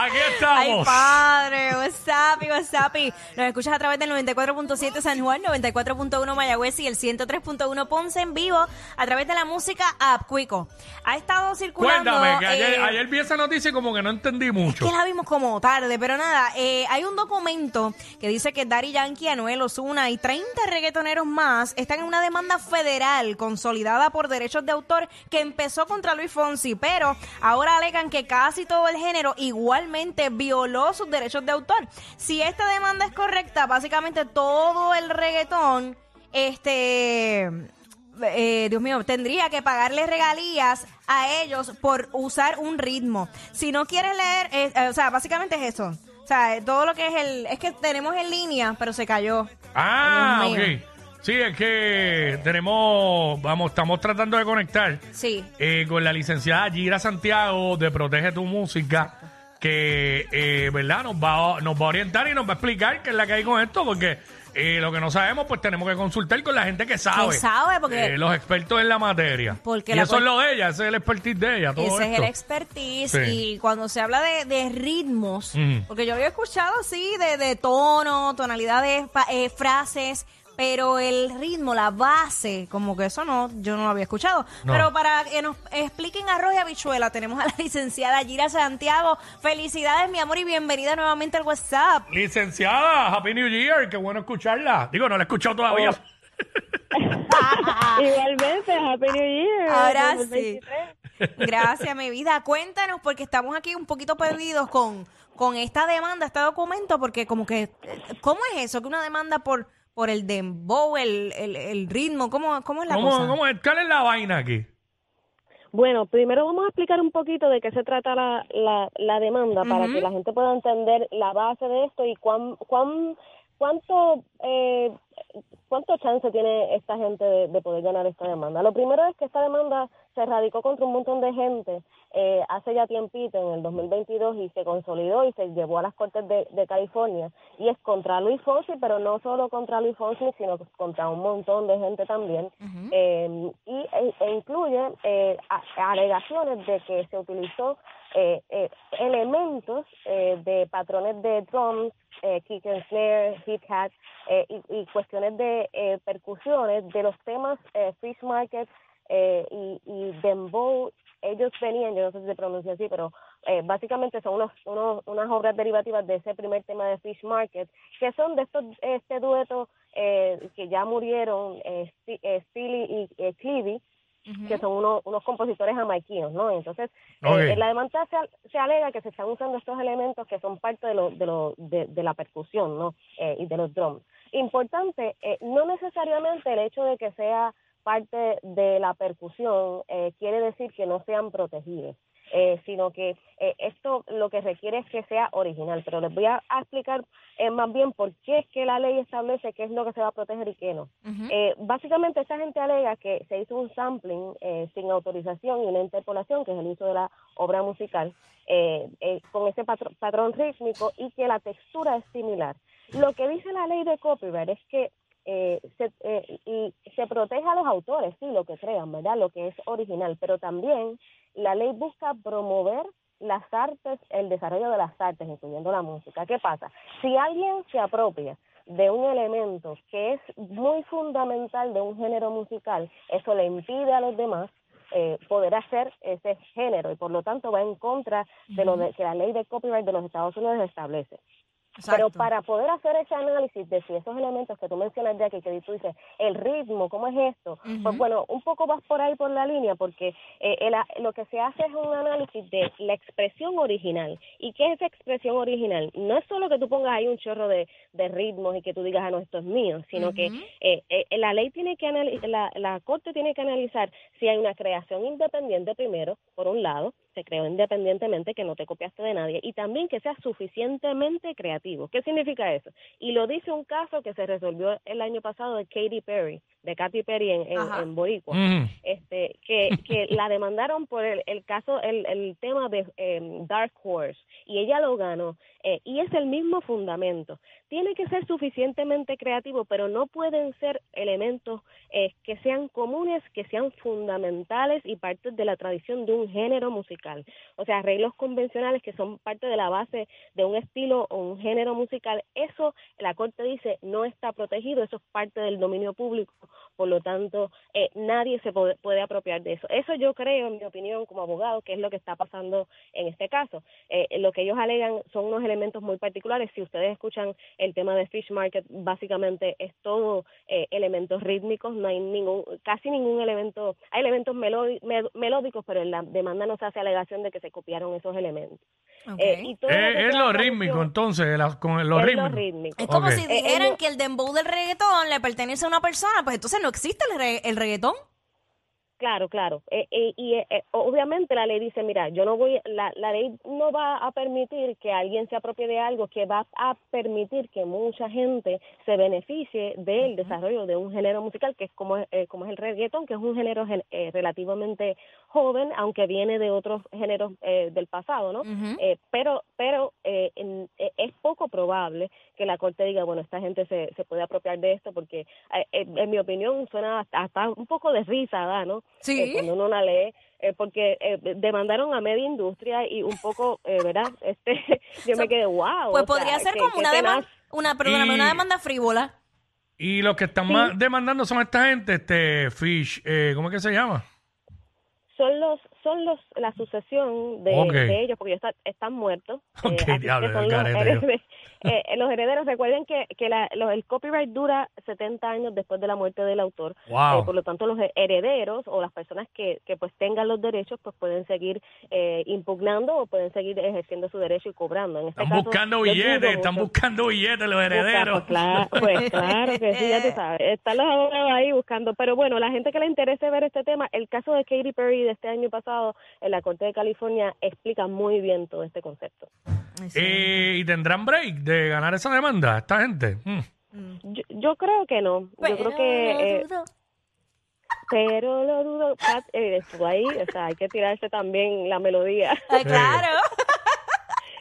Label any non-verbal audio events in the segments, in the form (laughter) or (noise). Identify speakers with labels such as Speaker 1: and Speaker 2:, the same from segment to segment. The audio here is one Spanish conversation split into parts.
Speaker 1: Aquí
Speaker 2: Ay,
Speaker 1: estamos.
Speaker 2: padre, WhatsApp, WhatsApp. Nos escuchas a través del 94.7 San Juan, 94.1 Mayagüez y el 103.1 Ponce en vivo a través de la música App Cuico. Ha estado circulando.
Speaker 1: Cuéntame, que ayer,
Speaker 2: eh,
Speaker 1: ayer vi esa noticia y como que no entendí mucho.
Speaker 2: que la vimos como tarde, pero nada, eh, hay un documento que dice que Daddy Yankee, Anuel, Osuna y 30 reggaetoneros más están en una demanda federal consolidada por derechos de autor que empezó contra Luis Fonsi, pero ahora alegan que casi todo el género violó sus derechos de autor. Si esta demanda es correcta, básicamente todo el reggaetón, este eh, Dios mío, tendría que pagarle regalías a ellos por usar un ritmo. Si no quieres leer, eh, eh, o sea, básicamente es eso. O sea, todo lo que es el... Es que tenemos en línea, pero se cayó.
Speaker 1: Ah, ok. Sí, es que tenemos, vamos, estamos tratando de conectar
Speaker 2: Sí.
Speaker 1: eh, con la licenciada Gira Santiago de Protege tu Música, que, eh, ¿verdad? Nos va, nos va a orientar y nos va a explicar qué es la que hay con esto, porque eh, lo que no sabemos, pues tenemos que consultar con la gente que sabe.
Speaker 2: Que sabe, porque-
Speaker 1: Eh, los expertos en la materia.
Speaker 2: Porque
Speaker 1: y
Speaker 2: la
Speaker 1: eso es lo de ella, ese es el expertise de ella, todo
Speaker 2: Ese es
Speaker 1: esto.
Speaker 2: el expertise
Speaker 1: Sí.
Speaker 2: y cuando se habla de, de ritmos, porque yo había escuchado sí de, de tono, tonalidades, eh, frases, pero el ritmo, la base, como que eso no, yo no lo había escuchado.
Speaker 1: No.
Speaker 2: Pero para que nos expliquen arroz y habichuela, tenemos a la (laughs) licenciada Gira Santiago. Felicidades, mi amor, y bienvenida nuevamente al WhatsApp.
Speaker 1: Licenciada, Happy New Year, qué bueno escucharla. Digo, no la he escuchado todavía. (laughs)
Speaker 3: Igualmente, Happy New Year.
Speaker 2: Ahora sí.
Speaker 3: 2023.
Speaker 2: Gracias, mi vida. Cuéntanos, porque estamos aquí un poquito perdidos con, con esta demanda, este documento, porque como que, eh, ¿cómo es eso? Que una demanda por, por el dembow, el, el, el ritmo, ¿cómo, ¿cómo es la
Speaker 1: ¿Cómo,
Speaker 2: cosa?
Speaker 1: cómo es? ¿Cuál es la vaina aquí?
Speaker 3: Bueno, primero vamos a explicar un poquito de qué se trata la, la, la demanda para que la gente pueda entender la base de esto y cuán, cuán, cuánto, eh, cuánto chance tiene esta gente de, de poder ganar esta demanda. Lo primero es que esta demanda se radicó contra un montón de gente eh, hace ya tiempito, en el 2022, y se consolidó y se llevó a las Cortes de, de California. Y es contra Luis Fonsi, pero no solo contra Luis Fonsi, sino contra un montón de gente también. Eh, y, e, e incluye eh, a- alegaciones de que se utilizó eh, eh, elementos eh, de patrones de drums, eh, kick and snare, hit hat eh, y, y cuestiones de eh, percusiones de los temas eh, Fish Market eh, y, y Dembow. Ellos venían, yo no sé si se pronuncia así, pero eh, básicamente son unos, unos, unas obras derivativas de ese primer tema de Fish Market, que son de estos, este dueto que ya murieron, Steely y que son unos, unos compositores jamaiquinos, ¿no? Entonces, eh,
Speaker 1: Ok.
Speaker 3: en la demanda se, se alega que se están usando estos elementos que son parte de, lo, de, lo, de, de la percusión, ¿no? Eh, y de los drums. Importante, eh, no necesariamente el hecho de que sea parte de la percusión eh, quiere decir que no sean protegidos. eh, sino que eh, esto lo que requiere es que sea original. Pero les voy a, a explicar eh, más bien por qué es que la ley establece qué es lo que se va a proteger y qué no. Eh, básicamente, esta gente alega que se hizo un sampling eh, sin autorización y una interpolación, que es el uso de la obra musical, eh, eh, con ese patrón rítmico y que la textura es similar. Lo que dice la ley de copyright es que eh, se, eh, y se protege a los autores, sí, lo que crean, ¿verdad? Lo que es original, pero también la ley busca promover las artes, el desarrollo de las artes, incluyendo la música. ¿Qué pasa? Si alguien se apropia de un elemento que es muy fundamental de un género musical, eso le impide a los demás eh, poder hacer ese género y por lo tanto va en contra de lo de, que la ley de copyright de los Estados Unidos establece. Pero para poder hacer ese análisis de si esos elementos que tú mencionas, Jackie, que tú dices, el ritmo, ¿cómo es esto? Pues bueno, un poco vas por ahí por la línea porque eh, el lo que se hace es un análisis de la expresión original. ¿Y qué es esa expresión original? No es solo que tú pongas ahí un chorro de, de ritmos y que tú digas, ah, no, esto es mío, sino que eh, eh, la ley tiene que analizar, la, la corte tiene que analizar si hay una creación independiente primero, por un lado, se creó independientemente, que no te copiaste de nadie, y también que sea suficientemente creativo. ¿Qué significa eso? Y lo dice un caso que se resolvió el año pasado de Katy Perry. De Katy Perry en, en, Boricua,
Speaker 1: Ujú.
Speaker 3: este, que, que (laughs) la demandaron por el, el caso, el, el tema de em, Dark Horse, y ella lo ganó. eh, y es el mismo fundamento. Tiene que ser suficientemente creativo, pero no pueden ser elementos eh, que sean comunes, que sean fundamentales y parte de la tradición de un género musical. O sea, arreglos convencionales que son parte de la base de un estilo o un género musical, eso la Corte dice no está protegido, eso es parte del dominio público, por lo tanto eh, nadie se puede, puede apropiar de eso. Eso yo creo, en mi opinión, como abogado, que es lo que está pasando en este caso. Eh, lo que ellos alegan son unos elementos muy particulares. Si ustedes escuchan el tema de Fish Market, básicamente es todo eh, elementos rítmicos, no hay ningún, casi ningún elemento, hay elementos melódicos, pero en la demanda no se hace alegación de que se copiaron esos elementos.
Speaker 2: Ok.
Speaker 3: Eh, y todo lo que
Speaker 1: Es, lo rítmico, entonces, la- con lo
Speaker 3: es
Speaker 1: rítmico.
Speaker 3: lo rítmico.
Speaker 2: Es como si
Speaker 3: Eh,
Speaker 2: dijeran que el dembow del reggaetón le pertenece a una persona, pues entonces no existe el, re- el reggaetón.
Speaker 3: Claro, claro. Eh, eh, y eh, obviamente la ley dice, mira, yo no voy, la, la ley no va a permitir que alguien se apropie de algo que va a permitir que mucha gente se beneficie del desarrollo de un género musical que es como, es- eh, como es el reggaeton, que es un género gen- eh, relativamente joven, aunque viene de otros géneros eh, del pasado, ¿no? Eh, pero pero eh, en- eh, es poco probable que la corte diga bueno esta gente se, se puede apropiar de esto porque eh, en mi opinión suena hasta, hasta un poco de risa ¿verdad? no
Speaker 2: Sí.
Speaker 3: Eh, cuando uno la lee eh, porque eh, demandaron a media industria y un poco eh, verdad (laughs) este yo me quedé wow
Speaker 2: Pues
Speaker 3: sea,
Speaker 2: podría ser como una demanda, una, perdóname,
Speaker 1: Y-
Speaker 2: una demanda frívola.
Speaker 1: Y los que están más demandando son esta gente, este Fish, eh, ¿cómo es que se llama?
Speaker 3: Son los son los la sucesión de, ellos porque ellos está- están muertos (laughs)
Speaker 1: Ok,
Speaker 3: así que
Speaker 1: diablo,
Speaker 3: son los, herederos, eh, los herederos recuerden que, que la- los- el copyright dura 70 años después de la muerte del autor
Speaker 1: Wow.
Speaker 3: Eh, por lo tanto los herederos o las personas que, que pues tengan los derechos pues pueden seguir eh, impugnando o pueden seguir ejerciendo su derecho y cobrando en este
Speaker 1: Están
Speaker 3: caso,
Speaker 1: buscando billetes, están buscando billetes los
Speaker 3: Busca,
Speaker 1: herederos.
Speaker 3: Pues claro, (laughs) pues claro que sí, ya tú sabes. Están los abogados ahí buscando. Pero bueno, la gente que le interese ver este tema, el caso de Katy Perry de este año pasado en la Corte de California explica muy bien todo este concepto.
Speaker 1: Eh, ¿Y tendrán break de ganar esa demanda esta gente? Mm.
Speaker 3: Yo, yo creo que no. Yo creo que... eh, pero lo dudo. Pat, eh, estuvo ahí, o sea, hay que tirarse también la melodía.
Speaker 2: Ay, claro. (laughs)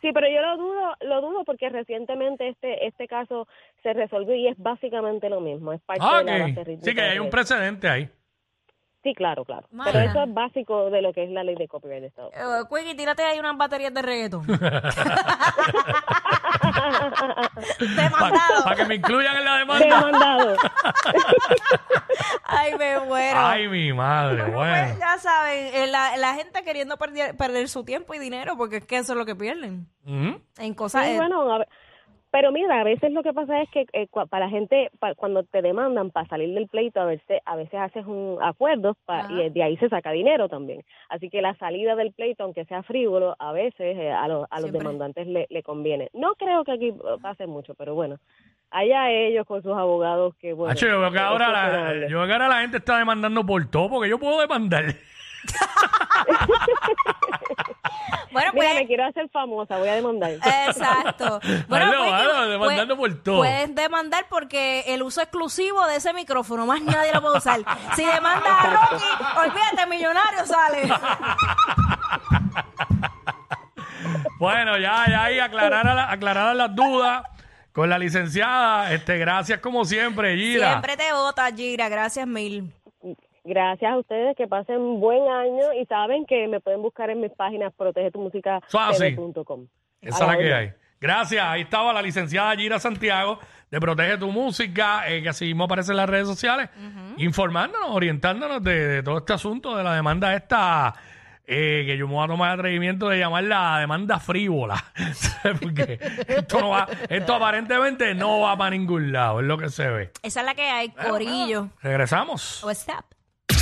Speaker 3: Sí, pero yo lo dudo, lo dudo porque recientemente este este caso se resolvió y es básicamente lo mismo, es parte
Speaker 1: Ah,
Speaker 3: de la base
Speaker 1: Sí, que hay un
Speaker 3: de-
Speaker 1: precedente ahí.
Speaker 3: Sí, claro, claro.
Speaker 2: Mana.
Speaker 3: Pero eso es básico de lo que es la ley de copyright de Estados Unidos.
Speaker 2: Eh, Quickie, tírate ahí unas baterías de reggaetón. (laughs) Demandado.
Speaker 1: Para que me incluyan en la demanda.
Speaker 3: Demandado. (laughs)
Speaker 2: Ay, me muero.
Speaker 1: Ay, mi madre,
Speaker 2: Pues
Speaker 1: bueno.
Speaker 2: ya saben, eh, la, la gente queriendo perder, perder su tiempo y dinero, porque es que eso es lo que pierden.
Speaker 1: Ujú.
Speaker 2: En cosas.
Speaker 3: Sí,
Speaker 2: eh,
Speaker 3: bueno, a ver, pero mira, a veces lo que pasa es que eh, cua- para la gente, pa- cuando te demandan para salir del pleito, a veces, a veces haces un acuerdo pa-
Speaker 2: Ajá.
Speaker 3: y de ahí se saca dinero también. Así que la salida del pleito, aunque sea frívolo, a veces eh, a, los- a los demandantes le, le conviene. No creo que aquí eh, pase mucho, pero bueno, allá ellos con sus abogados que bueno.
Speaker 1: Hacho, yo veo que ahora la, yo veo que ahora la gente está demandando por todo, porque yo puedo demandar.
Speaker 2: Bueno,
Speaker 3: Mira,
Speaker 2: pues.
Speaker 3: me quiero hacer famosa, voy a demandar.
Speaker 2: Exacto. (laughs) Bueno,
Speaker 1: Hazlo,
Speaker 2: Quickie,
Speaker 1: hazlo, demandando
Speaker 2: pues,
Speaker 1: por todo.
Speaker 2: Puedes demandar porque el uso exclusivo de ese micrófono, más nadie lo puede usar. Si demandas a Rocky, olvídate, millonario sale. (laughs)
Speaker 1: Bueno, ya, ya ahí aclaradas la- aclaradas las dudas con la licenciada. Este, gracias como siempre, Gira.
Speaker 2: Siempre te vota, Gira. Gracias mil.
Speaker 3: Gracias a ustedes, que pasen buen año y saben que me pueden buscar en mis páginas
Speaker 1: Suave.
Speaker 3: protegetumusica.com.
Speaker 1: Esa es la que hay. Gracias. Ahí estaba la licenciada Gira Santiago de Protege tu Música, eh, que así mismo aparece en las redes sociales, informándonos, orientándonos de, de todo este asunto de la demanda esta, eh, que yo me voy a tomar el atrevimiento de llamar la demanda frívola. (laughs) Porque esto, no va, esto aparentemente no va para ningún lado, es lo que se ve.
Speaker 2: Esa es la que hay, Corillo.
Speaker 1: Regresamos.
Speaker 2: What's up?